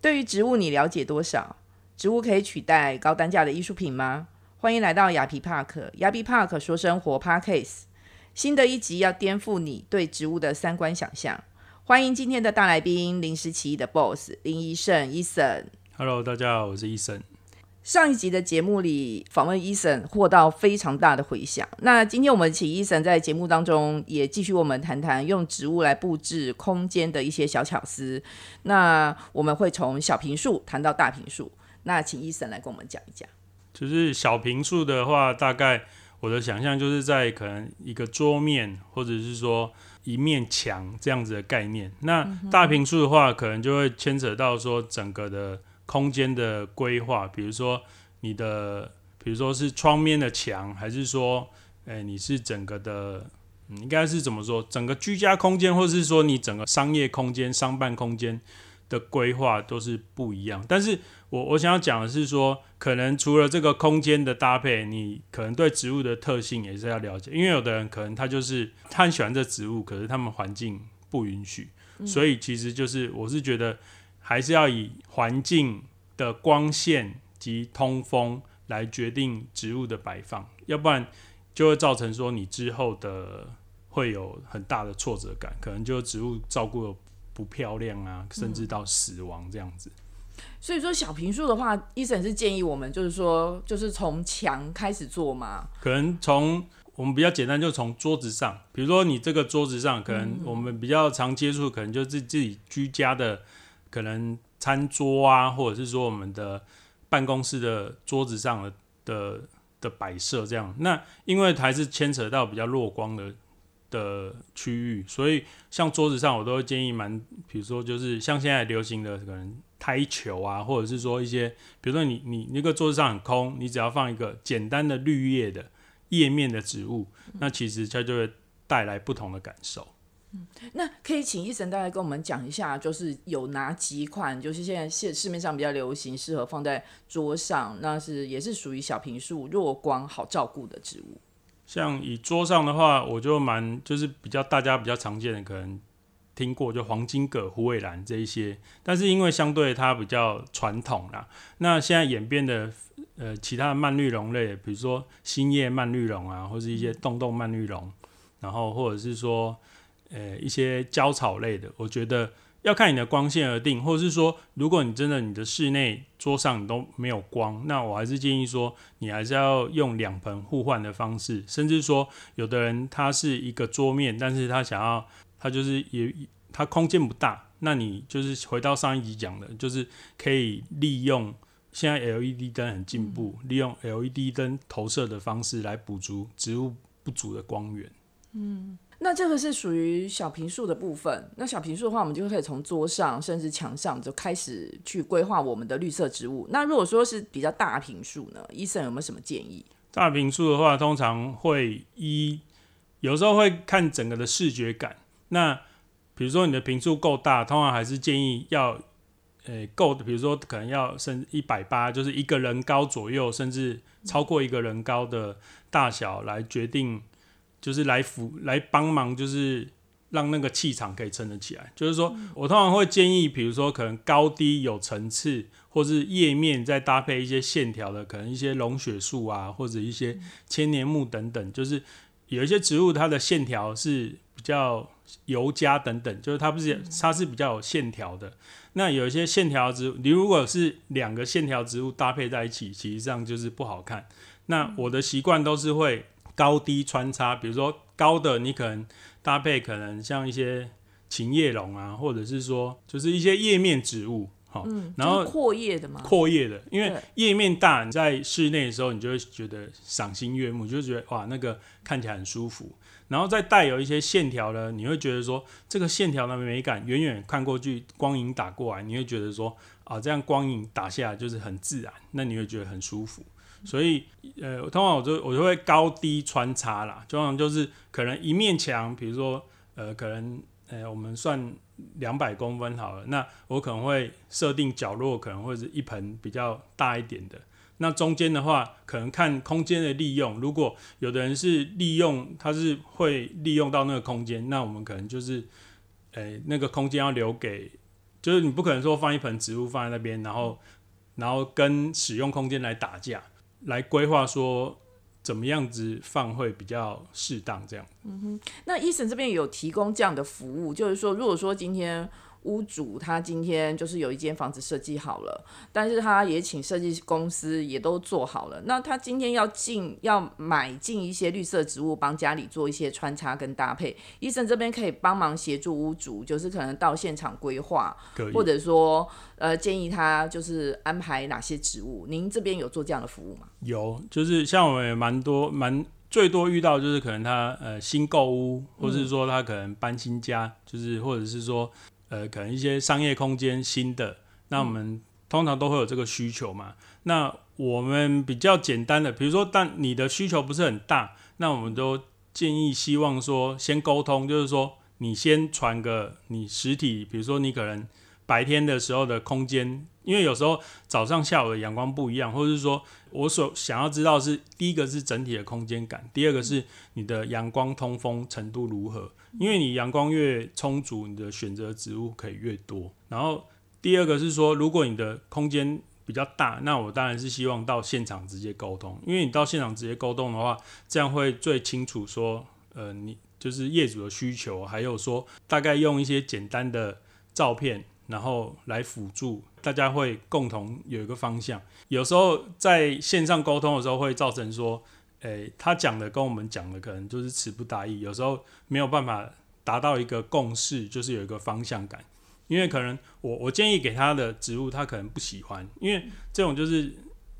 对于植物，你了解多少？植物可以取代高单价的艺术品吗？欢迎来到雅皮 Park，雅皮 Park 说生活 Parkcase，新的一集要颠覆你对植物的三观想象。欢迎今天的大来宾，临时起意的 Boss 林医生，医生。Hello，大家好，我是医生。上一集的节目里访问医生，获到非常大的回响。那今天我们请医生在节目当中也继续我们谈谈用植物来布置空间的一些小巧思。那我们会从小平数谈到大平数。那请医生来跟我们讲一讲。就是小平数的话，大概我的想象就是在可能一个桌面，或者是说一面墙这样子的概念。那大平数的话，可能就会牵扯到说整个的。空间的规划，比如说你的，比如说是窗面的墙，还是说，诶，你是整个的，应该是怎么说？整个居家空间，或是说你整个商业空间、商办空间的规划都是不一样。但是我我想要讲的是说，可能除了这个空间的搭配，你可能对植物的特性也是要了解，因为有的人可能他就是他很喜欢这植物，可是他们环境不允许，所以其实就是我是觉得。还是要以环境的光线及通风来决定植物的摆放，要不然就会造成说你之后的会有很大的挫折感，可能就植物照顾不漂亮啊，甚至到死亡这样子。所以说小平数的话，医生是建议我们就是说，就是从墙开始做嘛？可能从我们比较简单，就从桌子上，比如说你这个桌子上，可能我们比较常接触，可能就是自己居家的。可能餐桌啊，或者是说我们的办公室的桌子上的的的摆设这样，那因为还是牵扯到比较弱光的的区域，所以像桌子上我都会建议蛮，比如说就是像现在流行的可能台球啊，或者是说一些，比如说你你那个桌子上很空，你只要放一个简单的绿叶的叶面的植物，那其实它就会带来不同的感受。那可以请医生大概跟我们讲一下，就是有哪几款，就是现在市市面上比较流行，适合放在桌上，那是也是属于小平数、弱光、好照顾的植物。像以桌上的话，我就蛮就是比较大家比较常见的，可能听过就黄金葛、虎尾兰这一些，但是因为相对它比较传统啦，那现在演变的呃其他的蔓绿绒类，比如说新叶蔓绿绒啊，或是一些洞洞蔓绿绒，然后或者是说。呃，一些胶草类的，我觉得要看你的光线而定，或者是说，如果你真的你的室内桌上你都没有光，那我还是建议说，你还是要用两盆互换的方式，甚至说，有的人他是一个桌面，但是他想要他就是也他空间不大，那你就是回到上一集讲的，就是可以利用现在 LED 灯很进步，利用 LED 灯投射的方式来补足植物不足的光源。嗯。那这个是属于小平数的部分。那小平数的话，我们就可以从桌上甚至墙上就开始去规划我们的绿色植物。那如果说是比较大平数呢，医生有没有什么建议？大平数的话，通常会一有时候会看整个的视觉感。那比如说你的平数够大，通常还是建议要呃够，比如说可能要甚一百八，就是一个人高左右，甚至超过一个人高的大小来决定。就是来辅来帮忙，就是让那个气场可以撑得起来。就是说我通常会建议，比如说可能高低有层次，或是叶面再搭配一些线条的，可能一些龙血树啊，或者一些千年木等等。就是有一些植物它的线条是比较尤佳等等，就是它不是它是比较有线条的。那有一些线条植物，你如果是两个线条植物搭配在一起，其实上就是不好看。那我的习惯都是会。高低穿插，比如说高的你可能搭配可能像一些琴叶榕啊，或者是说就是一些叶面植物，好，然后阔叶的嘛，阔叶的，因为叶面大，你在室内的时候你就会觉得赏心悦目，就觉得哇那个看起来很舒服，然后再带有一些线条呢，你会觉得说这个线条的美感，远远看过去光影打过来，你会觉得说啊这样光影打下来就是很自然，那你会觉得很舒服。所以，呃，通常我就我就会高低穿插啦，通常就是可能一面墙，比如说，呃，可能，呃，我们算两百公分好了，那我可能会设定角落可能会是一盆比较大一点的，那中间的话，可能看空间的利用，如果有的人是利用，他是会利用到那个空间，那我们可能就是，呃，那个空间要留给。就是你不可能说放一盆植物放在那边，然后然后跟使用空间来打架，来规划说怎么样子放会比较适当这样。嗯哼那医生这边有提供这样的服务，就是说，如果说今天屋主他今天就是有一间房子设计好了，但是他也请设计公司也都做好了，那他今天要进要买进一些绿色植物，帮家里做一些穿插跟搭配，医生这边可以帮忙协助屋主，就是可能到现场规划，或者说呃建议他就是安排哪些植物，您这边有做这样的服务吗？有，就是像我们也蛮多蛮最多遇到就是可能他呃新购屋，或是说他可能搬新家，就是或者是说呃可能一些商业空间新的，那我们通常都会有这个需求嘛。那我们比较简单的，比如说但你的需求不是很大，那我们都建议希望说先沟通，就是说你先传个你实体，比如说你可能白天的时候的空间，因为有时候早上下午的阳光不一样，或者是说我所想要知道是第一个是整体的空间感，第二个是你的阳光通风程度如何，因为你阳光越充足，你的选择植物可以越多。然后第二个是说，如果你的空间比较大，那我当然是希望到现场直接沟通，因为你到现场直接沟通的话，这样会最清楚说，呃，你就是业主的需求，还有说大概用一些简单的照片，然后来辅助，大家会共同有一个方向。有时候在线上沟通的时候，会造成说，诶、他讲的跟我们讲的可能就是词不达意，有时候没有办法达到一个共识，就是有一个方向感。因为可能我我建议给他的植物，他可能不喜欢，因为这种就是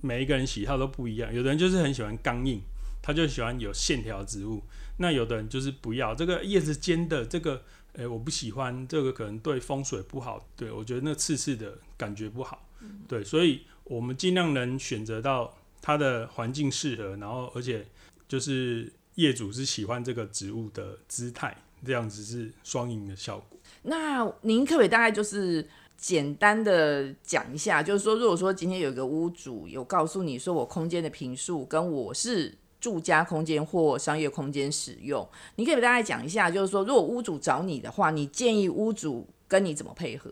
每一个人喜好都不一样，有的人就是很喜欢刚硬，他就喜欢有线条植物，那有的人就是不要这个叶子尖的这个，诶、我不喜欢这个，可能对风水不好，对我觉得那刺刺的感觉不好，对，所以我们尽量能选择到它的环境适合，然后而且就是业主是喜欢这个植物的姿态，这样子是双赢的效果。那您可不可以大概就是简单的讲一下，就是说，如果说今天有一个屋主有告诉你说，我空间的平数跟我是住家空间或商业空间使用，你可以给大家讲一下，就是说，如果屋主找你的话，你建议屋主跟你怎么配合？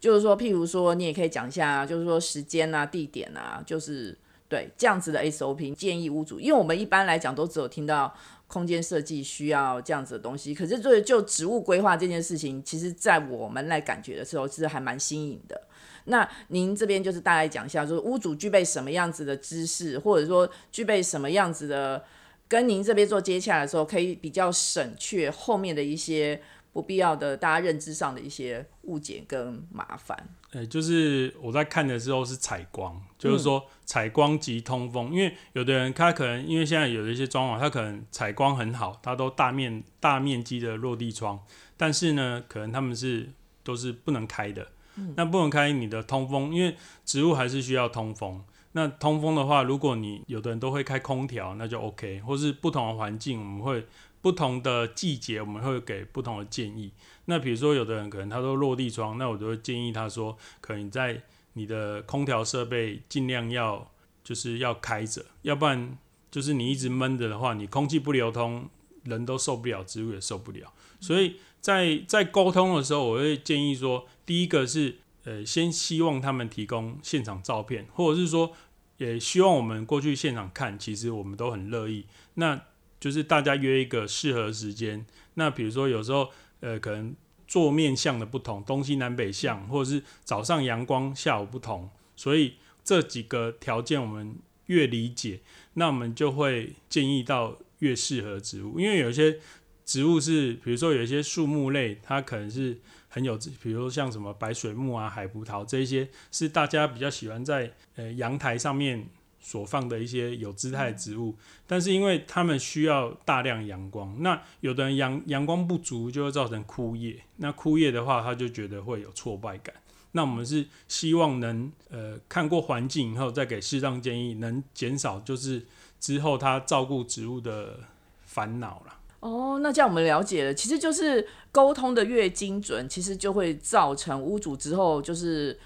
就是说，譬如说，你也可以讲一下，就是说时间啊、地点啊，就是对这样子的 SOP 建议屋主，因为我们一般来讲都只有听到。空间设计需要这样子的东西，可是对就植物规划这件事情，其实在我们来感觉的时候，是还蛮新颖的。那您这边就是大概讲一下，就是屋主具备什么样子的知识，或者说具备什么样子的，跟您这边做接洽的时候，可以比较省却后面的一些不必要的大家认知上的一些误解跟麻烦。呃，就是我在看的时候是采光，就是说采光及通风，因为有的人他可能因为现在有的一些装潢，他可能采光很好，他都大面大面积的落地窗，但是呢，可能他们是都是不能开的。那不能开你的通风，因为植物还是需要通风。那通风的话，如果你有的人都会开空调，那就 OK，或是不同的环境，我们会不同的季节，我们会给不同的建议。那比如说，有的人可能他都落地窗，那我就会建议他说，可能在你的空调设备尽量要就是要开着，要不然就是你一直闷着的话，你空气不流通，人都受不了，植物也受不了。所以在在沟通的时候，我会建议说，第一个是呃，先希望他们提供现场照片，或者是说也希望我们过去现场看，其实我们都很乐意。那就是大家约一个适合时间。那比如说有时候呃，可能坐面向的不同，东西南北向，或者是早上阳光，下午不同，所以这几个条件我们越理解，那我们就会建议到越适合植物，因为有一些植物是，比如说有一些树木类，它可能是很有，比如说像什么白水木啊、海葡萄这一些，是大家比较喜欢在呃阳台上面所放的一些有姿态的植物，但是因为它们需要大量阳光，那有的人阳阳光不足就会造成枯叶，那枯叶的话，他就觉得会有挫败感。那我们是希望能呃看过环境以后，再给适当建议，能减少就是之后他照顾植物的烦恼啦。哦，那这样我们了解了，其实就是沟通的越精准，其实就会造成屋主之后就是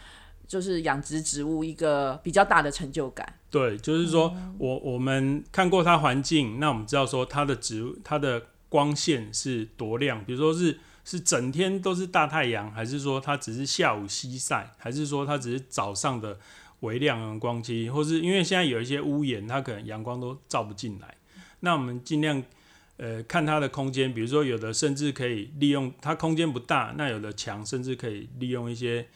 就是养殖植物一个比较大的成就感。对，就是说我我们看过它环境，那我们知道说它的植物它的光线是多亮，比如说是是整天都是大太阳，还是说它只是下午西晒，还是说它只是早上的微亮阳光期，或是因为现在有一些屋檐，它可能阳光都照不进来，那我们尽量呃看它的空间，比如说有的甚至可以利用它空间不大，那有的墙甚至可以利用一些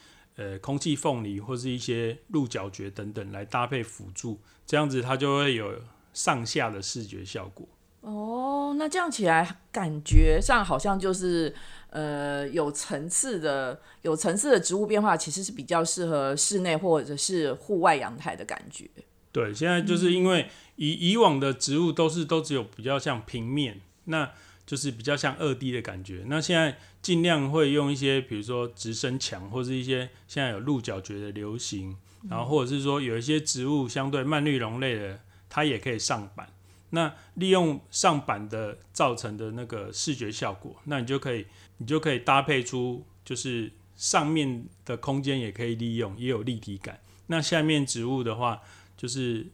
呃空气缝里或是一些鹿角蕨等等来搭配辅助，这样子它就会有上下的视觉效果。哦，那这样起来感觉上好像就是呃有层次的、有层次的植物变化，其实是比较适合室内或者是户外阳台的感觉。对，现在就是因为以以往的植物都是都只有比较像平面，那就是比较像二 D 的感觉。那现在尽量会用一些，比如说直升墙，或是一些现在有鹿角蕨的流行，然后或者是说有一些植物相对蔓绿绒类的，它也可以上板。那利用上板的造成的那个视觉效果，那你就可以，你就可以搭配出，就是上面的空间也可以利用，也有立体感。那下面植物的话，就是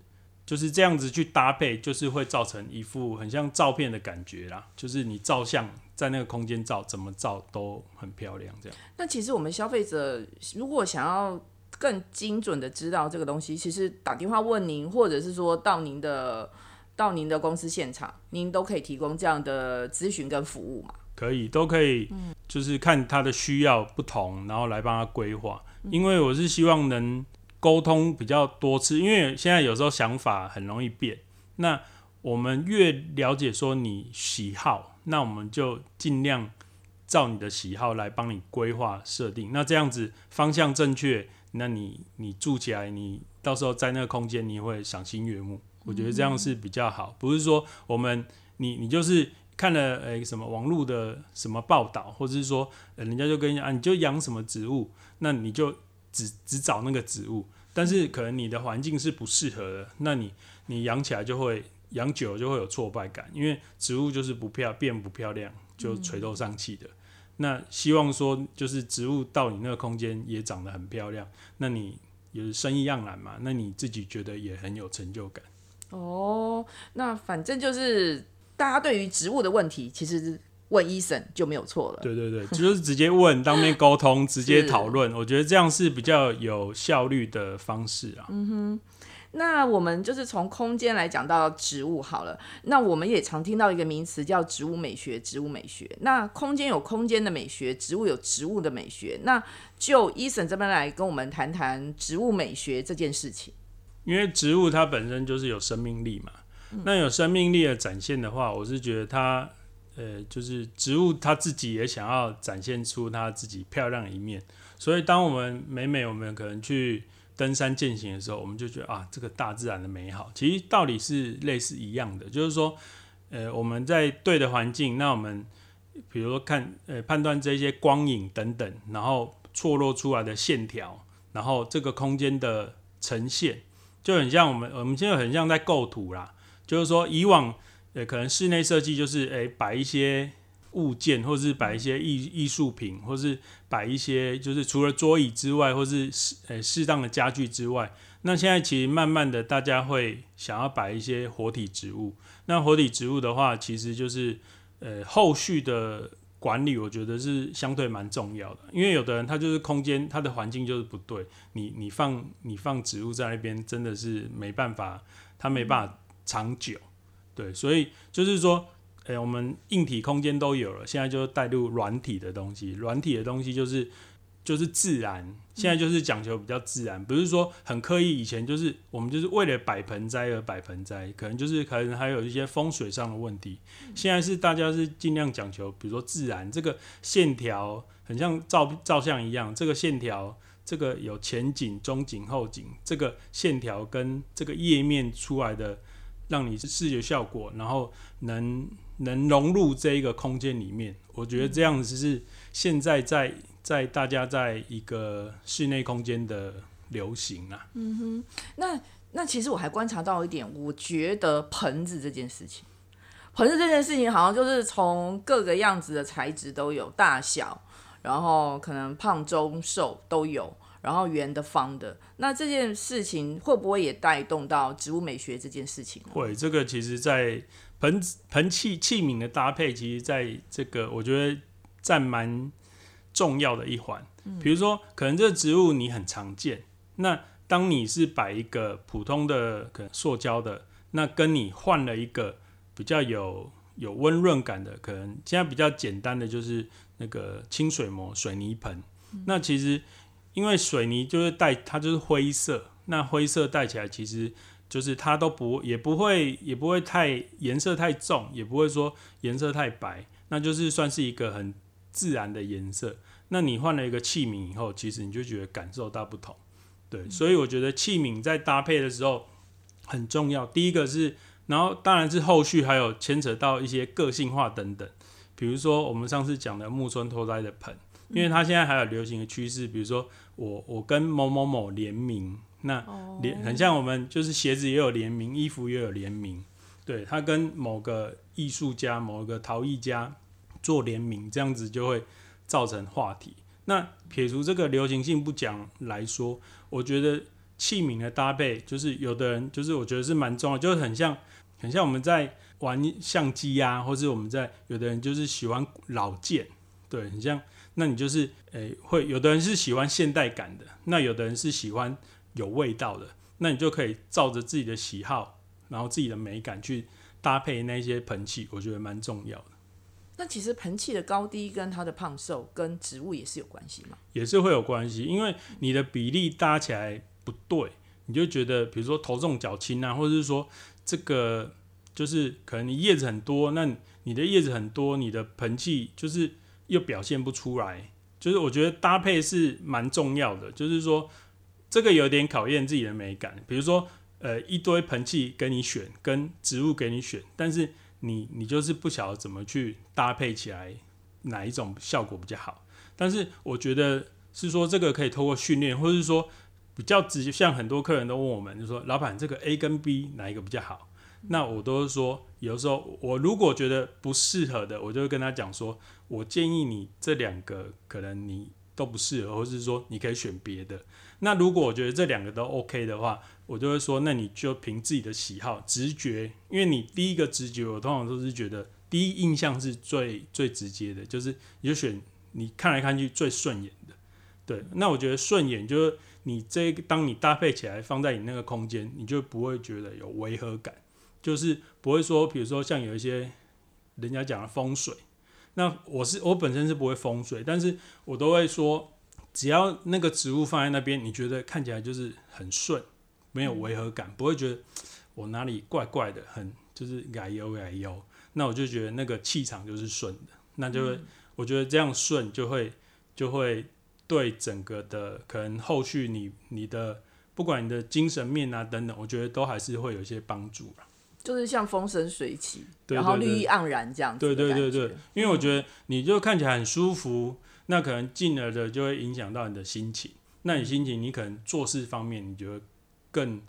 就是这样子去搭配，就是会造成一副很像照片的感觉啦。就是你照相在那个空间照，怎么照都很漂亮。这样。那其实我们消费者如果想要更精准的知道这个东西，其实打电话问您，或者是说到您的。到您的公司现场，您都可以提供这样的咨询跟服务嘛？可以，都可以，就是看他的需要不同，然后来帮他规划。因为我是希望能沟通比较多次，因为现在有时候想法很容易变。那我们越了解说你喜好，那我们就尽量照你的喜好来帮你规划设定。那这样子方向正确，那你你住起来，你到时候在那个空间你会赏心悦目。我觉得这样是比较好，不是说我们你你就是看了诶什么网络的什么报道，或者是说人家就跟你啊，你就养什么植物，那你就只只找那个植物，但是可能你的环境是不适合的，那你你养起来就会养久了就会有挫败感，因为植物就是不漂变不漂亮就垂头丧气的。那希望说就是植物到你那个空间也长得很漂亮，那你也生意盎然嘛，那你自己觉得也很有成就感。哦，那反正就是大家对于植物的问题，其实问医生就没有错了。对对对，就是直接问，当面沟通，直接讨论，我觉得这样是比较有效率的方式啊。嗯哼，那我们就是从空间来讲到植物好了。那我们也常听到一个名词叫植物美学，植物美学。那空间有空间的美学，植物有植物的美学。那就医生这边来跟我们谈谈植物美学这件事情。因为植物它本身就是有生命力嘛，那有生命力的展现的话，我是觉得它，呃，就是植物它自己也想要展现出它自己漂亮的一面。所以，当我们每每我们可能去登山践行的时候，我们就觉得啊，这个大自然的美好，其实道理是类似一样的，就是说，呃，我们在对的环境，那我们比如说看，呃，判断这些光影等等，然后错落出来的线条，然后这个空间的呈现。就很像我们，我们现在很像在构图啦。就是说，以往对，可能室内设计就是诶，摆一些物件，或是摆一些艺艺术品，或是摆一些就是除了桌椅之外，或是适诶适当的家具之外，那现在其实慢慢的大家会想要摆一些活体植物。那活体植物的话，其实就是呃后续的。管理我觉得是相对蛮重要的，因为有的人他就是空间，他的环境就是不对，你你放你放植物在那边真的是没办法，它没办法长久，对，所以就是说，诶，我们硬体空间都有了，现在就带入软体的东西，软体的东西就是。就是自然，现在就是讲求比较自然，不是说很刻意。以前就是我们就是为了摆盆栽而摆盆栽，可能就是可能还有一些风水上的问题。现在是大家是尽量讲求，比如说自然，这个线条很像照照相一样，这个线条，这个有前景、中景、后景，这个线条跟这个页面出来的，让你视觉效果，然后能能融入这一个空间里面。我觉得这样子是现在在。在大家在一个室内空间的流行啊，嗯哼，那那其实我还观察到一点，我觉得盆子这件事情，盆子这件事情好像就是从各个样子的材质都有，大小，然后可能胖中瘦都有，然后圆的方的，那这件事情会不会也带动到植物美学这件事情？会，这个其实在盆盆器器皿的搭配，其实在这个我觉得。占蛮重要的一环。比如说，可能这个植物你很常见，那当你是摆一个普通的可能塑胶的，那跟你换了一个比较有有温润感的，可能现在比较简单的就是那个清水膜水泥盆。那其实因为水泥就是带它就是灰色，那灰色带起来其实就是它都不也不会也不会太颜色太重，也不会说颜色太白，那就是算是一个很自然的颜色。那你换了一个器皿以后，其实你就觉得感受大不同。对，所以我觉得器皿在搭配的时候很重要。第一个是，然后当然是后续还有牵扯到一些个性化等等，比如说我们上次讲的木村拓哉的盆，因为它现在还有流行的趋势，比如说我我跟某某某联名，那联很像我们就是鞋子也有联名，衣服也有联名，对，它跟某个艺术家、某个陶艺家做联名，这样子就会造成话题。那撇除这个流行性不讲来说，我觉得器皿的搭配，就是有的人就是我觉得是蛮重要，就是很像很像我们在玩相机啊，或是我们在有的人就是喜欢老件，对，很像，那你就是诶会有的人是喜欢现代感的，那有的人是喜欢有味道的，那你就可以照着自己的喜好，然后自己的美感去搭配那些盆器，我觉得蛮重要的。那其实盆器的高低跟它的胖瘦跟植物也是有关系吗？也是会有关系，因为你的比例搭起来不对，你就觉得比如说头重脚轻啊，或者是说这个就是可能你叶子很多，那你的叶子很多，你的盆器就是又表现不出来。就是我觉得搭配是蛮重要的，就是说这个有点考验自己的美感。比如说呃一堆盆器给你选，跟植物给你选，但是。你你就是不晓得怎么去搭配起来，哪一种效果比较好？但是我觉得是说这个可以透过训练，或者是说比较直接，像很多客人都问我们，就说老板这个 A 跟 B 哪一个比较好？那我都是说，有时候我如果觉得不适合的，我就会跟他讲说，我建议你这两个可能你都不适合，或者是说你可以选别的。那如果我觉得这两个都 OK 的话，我就会说，那你就凭自己的喜好、直觉，因为你第一个直觉，我通常都是觉得第一印象是最最直接的，就是你就选你看来看去最顺眼的。对，那我觉得顺眼就是你这当你搭配起来放在你那个空间，你就不会觉得有违和感，就是不会说，比如说像有一些人家讲的风水，那我是我本身是不会风水，但是我都会说。只要那个植物放在那边，你觉得看起来就是很顺，没有违和感，不会觉得我哪里怪怪的，很就是矮油矮油，那我就觉得那个气场就是顺的，那就会我觉得这样顺就会就会对整个的可能后续你你的不管你的精神面啊等等，我觉得都还是会有一些帮助就是像风生水起，然后绿意盎然这样子。对对对对，因为我觉得你就看起来很舒服。那可能进而的就会影响到你的心情，那你心情你可能做事方面你觉得更，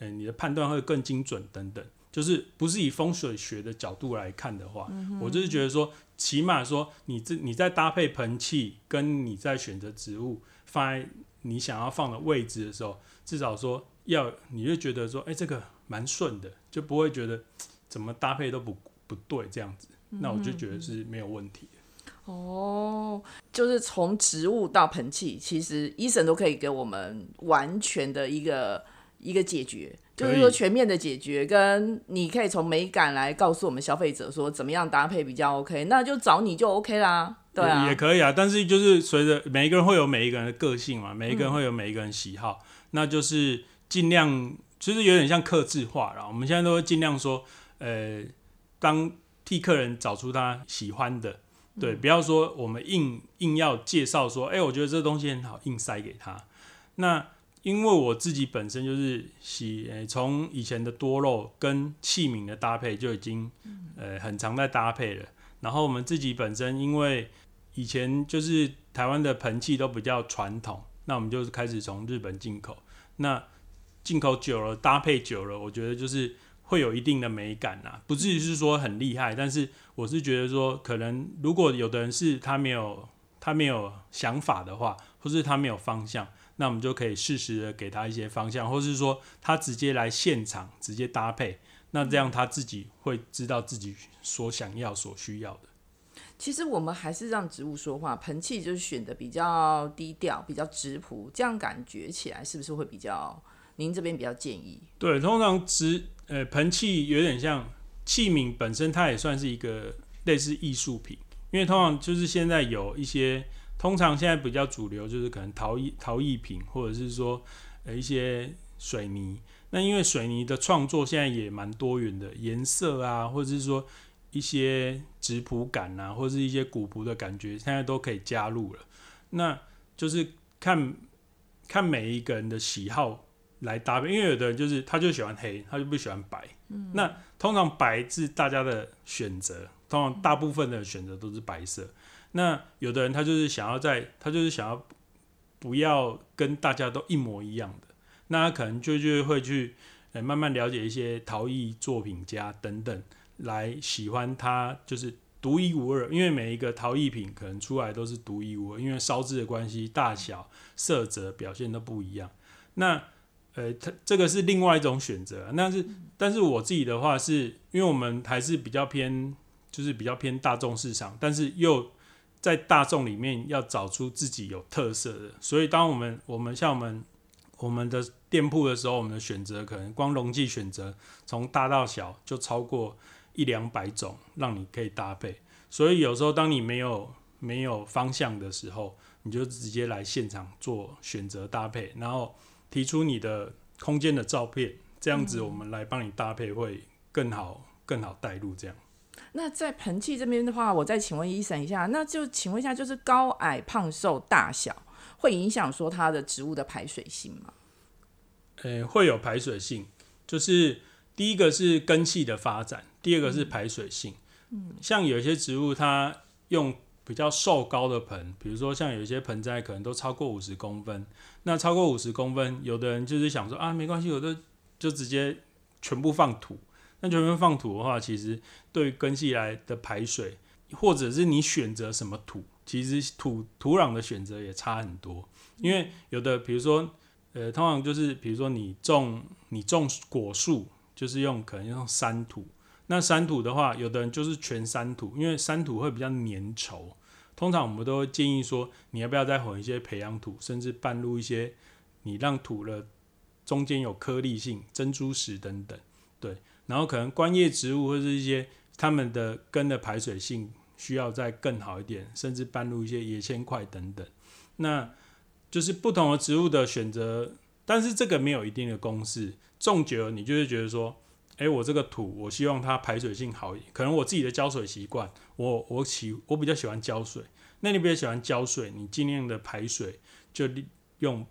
嗯，你的判断会更精准等等，就是不是以风水学的角度来看的话，我就是觉得说，起码说你这你在搭配盆器跟你在选择植物放在你想要放的位置的时候，至少说要你就觉得说，哎，这个蛮顺的，就不会觉得怎么搭配都不不对这样子，那我就觉得是没有问题。哦，就是从植物到盆器，其实医生都可以给我们完全的一个一个解决，就是说全面的解决。跟你可以从美感来告诉我们消费者说怎么样搭配比较 OK，那就找你就 OK 啦。对啊，也可以啊。但是就是随着每一个人会有每一个人的个性嘛，每一个人会有每一个人喜好，那就是尽量其实有点像克制化了。我们现在都会尽量说，呃，当替客人找出他喜欢的。对，不要说我们硬硬要介绍说，哎，我觉得这东西很好，硬塞给他。那因为我自己本身就是喜，从以前的多肉跟器皿的搭配就已经，呃，很常在搭配了。然后我们自己本身因为以前就是台湾的盆器都比较传统，那我们就是开始从日本进口。那进口久了，搭配久了，我觉得就是。会有一定的美感呐，不至于是说很厉害，但是我是觉得说，可能如果有的人是他没有他没有想法的话，或是他没有方向，那我们就可以适时的给他一些方向，或是说他直接来现场直接搭配，那这样他自己会知道自己所想要所需要的。其实我们还是让植物说话，盆器就是选的比较低调、比较质朴，这样感觉起来是不是会比较？您这边比较建议？对，通常植呃盆器有点像器皿本身，它也算是一个类似艺术品，因为通常就是现在有一些，通常现在比较主流就是可能陶艺陶艺品，或者是说呃一些水泥。那因为水泥的创作现在也蛮多元的，颜色啊，或者是说。一些质朴感啊，或者是一些古朴的感觉，现在都可以加入了。那就是看看每一个人的喜好来搭配，因为有的人就是他就喜欢黑，他就不喜欢白。嗯，那通常白是大家的选择，通常大部分的选择都是白色。那有的人他就是想要在，他就是想要不要跟大家都一模一样的，那他可能就就会去呃慢慢了解一些陶艺作品家等等。来喜欢他就是独一无二，因为每一个陶艺品可能出来都是独一无二，因为烧制的关系，大小、色泽表现都不一样。那呃，它这个是另外一种选择。那是，但是我自己的话是，因为我们还是比较偏，就是比较偏大众市场，但是又在大众里面要找出自己有特色的。所以，当我们我们像我们我们的店铺的时候，我们的选择可能光容器选择从大到小就超过。一两百种让你可以搭配，所以有时候当你没有没有方向的时候，你就直接来现场做选择搭配，然后提出你的空间的照片，这样子我们来帮你搭配会更好更好带入。这样。那在盆器这边的话，我再请问医生一下，那就请问一下，就是高矮胖瘦大小会影响说它的植物的排水性吗？呃，会有排水性，就是第一个是根系的发展。第二个是排水性，嗯，像有一些植物，它用比较瘦高的盆，比如说像有一些盆栽可能都超过五十公分，那超过五十公分，有的人就是想说啊，没关系，我的就直接全部放土。那全部放土的话，其实对于根系来的排水，或者是你选择什么土，其实土土壤的选择也差很多。因为有的，比如说，呃，通常就是比如说你种你种果树，就是用可能用山土。那山土的话，有的人就是全山土，因为山土会比较粘稠。通常我们都会建议说，你要不要再混一些培养土，甚至半入一些你让土的中间有颗粒性珍珠石等等。对，然后可能观叶植物或是一些它们的根的排水性需要再更好一点，甚至半入一些野铅块等等。那就是不同的植物的选择，但是这个没有一定的公式。种久了，你就会觉得说。哎，我这个土，我希望它排水性好一点。可能我自己的浇水习惯，我我喜我比较喜欢浇水。那你比较喜欢浇水，你尽量的排水就用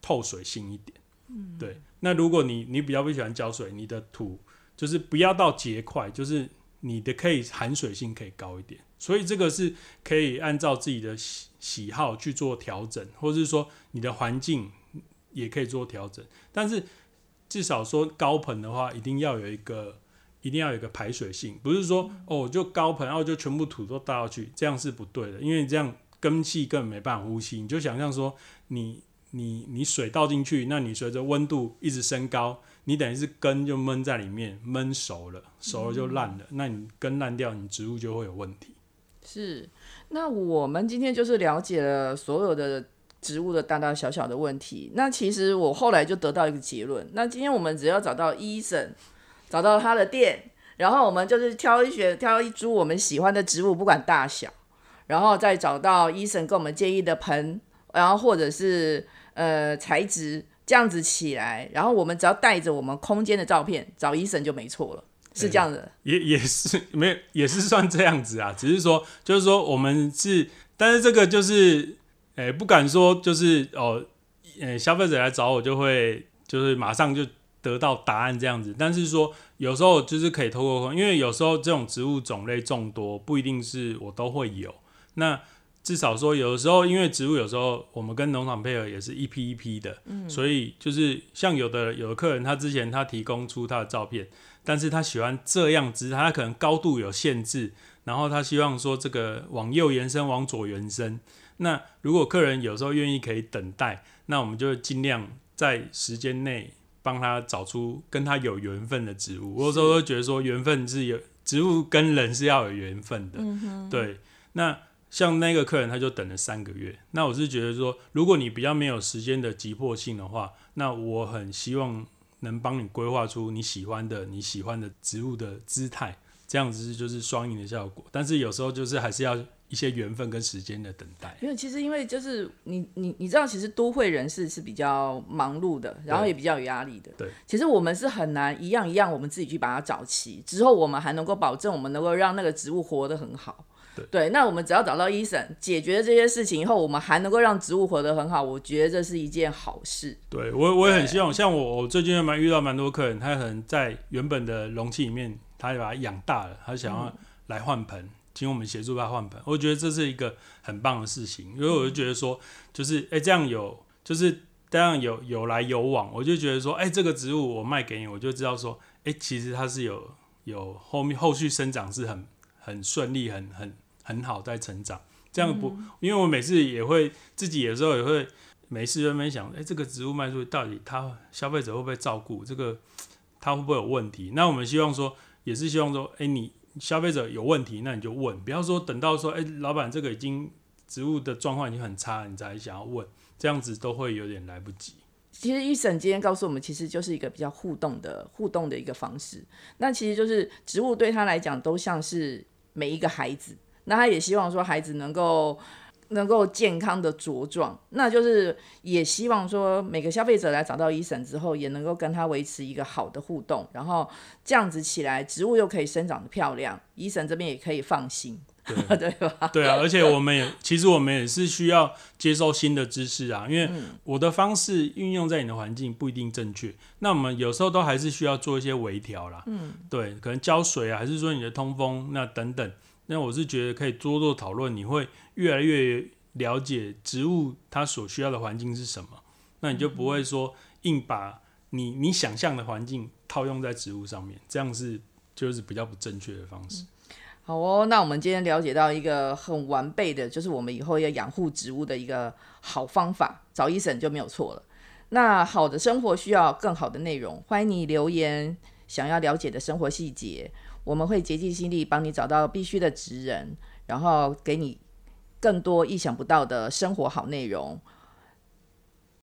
透水性一点。嗯，对。那如果你你比较不喜欢浇水，你的土就是不要到结块，就是你的可以含水性可以高一点。所以这个是可以按照自己的喜喜好去做调整，或者是说你的环境也可以做调整，但是。至少说高盆的话，一定要有一个，一定要有一个排水性，不是说哦就高盆，然后就全部土都倒下去，这样是不对的，因为这样根气根本没办法呼吸。你就想象说，你你你水倒进去，那你随着温度一直升高，你等于是根就闷在里面，闷熟了，熟了就烂了，那你根烂掉，你植物就会有问题。是，那我们今天就是了解了所有的。植物的大大小小的问题，那其实我后来就得到一个结论。那今天我们只要找到医生，找到他的店，然后我们就是挑一选挑一株我们喜欢的植物，不管大小，然后再找到医生给我们建议的盆，然后或者是呃材质这样子起来，然后我们只要带着我们空间的照片找医生就没错了，是这样的。也也是没有，也是算这样子啊，只是说就是说我们是，但是这个就是。诶，不敢说就是哦，诶，消费者来找我就会就是马上就得到答案这样子。但是说有时候就是可以透过，因为有时候这种植物种类众多，不一定是我都会有。那至少说有的时候，因为植物有时候我们跟农场配合也是一批一批的，嗯，所以就是像有的有的客人他之前他提供出他的照片，但是他喜欢这样子，他可能高度有限制，然后他希望说这个往右延伸，往左延伸。那如果客人有时候愿意可以等待，那我们就尽量在时间内帮他找出跟他有缘分的植物。我有时候会觉得说，缘分是有植物跟人是要有缘分的，对。那像那个客人他就等了三个月，那我是觉得说，如果你比较没有时间的急迫性的话，那我很希望能帮你规划出你喜欢的你喜欢的植物的姿态，这样子就是双赢的效果。但是有时候就是还是要一些缘分跟时间的等待。因为其实因为就是你你你知道，其实都会人士是比较忙碌的，然后也比较有压力的。对，其实我们是很难一样一样，我们自己去把它找齐之后，我们还能够保证我们能够让那个植物活得很好。对，那我们只要找到医生解决这些事情以后，我们还能够让植物活得很好，我觉得这是一件好事。对我，我也很希望，像我，我最近蛮遇到蛮多客人，他可能在原本的容器里面，他把它养大了，他想要来换盆，请我们协助他换盆。我觉得这是一个很棒的事情，因为我就觉得说，就是哎，这样有，就是这样有有来有往，我就觉得说，哎，这个植物我卖给你，我就知道说，哎，其实它是有有后面后续生长是很很顺利，很很。很好，在成长，这样不，因为我每次也会自己有时候也会没事就在想，哎，这个植物卖出去到底它消费者会不会照顾？这个它会不会有问题？那我们希望说，也是希望说，哎，你消费者有问题，那你就问，不要说等到说，哎，老板这个已经植物的状况已经很差，你才想要问，这样子都会有点来不及。其实医生今天告诉我们，其实就是一个比较互动的互动的一个方式。那其实就是植物对他来讲，都像是每一个孩子。那他也希望说孩子能够能够健康的茁壮，那就是也希望说每个消费者来找到医生之后，也能够跟他维持一个好的互动，然后这样子起来，植物又可以生长的漂亮，医生这边也可以放心，对 吧？对啊，而且我们也其实我们也是需要接受新的知识啊，因为我的方式运用在你的环境不一定正确，那我们有时候都还是需要做一些微调啦。嗯，对，可能浇水啊，还是说你的通风那等等。那我是觉得可以多多讨论，你会越来越了解植物它所需要的环境是什么，那你就不会说硬把你你想象的环境套用在植物上面，这样是就是比较不正确的方式。好哦，那我们今天了解到一个很完备的，就是我们以后要养护植物的一个好方法，找医生就没有错了。那好的生活需要更好的内容，欢迎你留言，想要了解的生活细节。我们会竭尽心力帮你找到必须的职人，然后给你更多意想不到的生活好内容。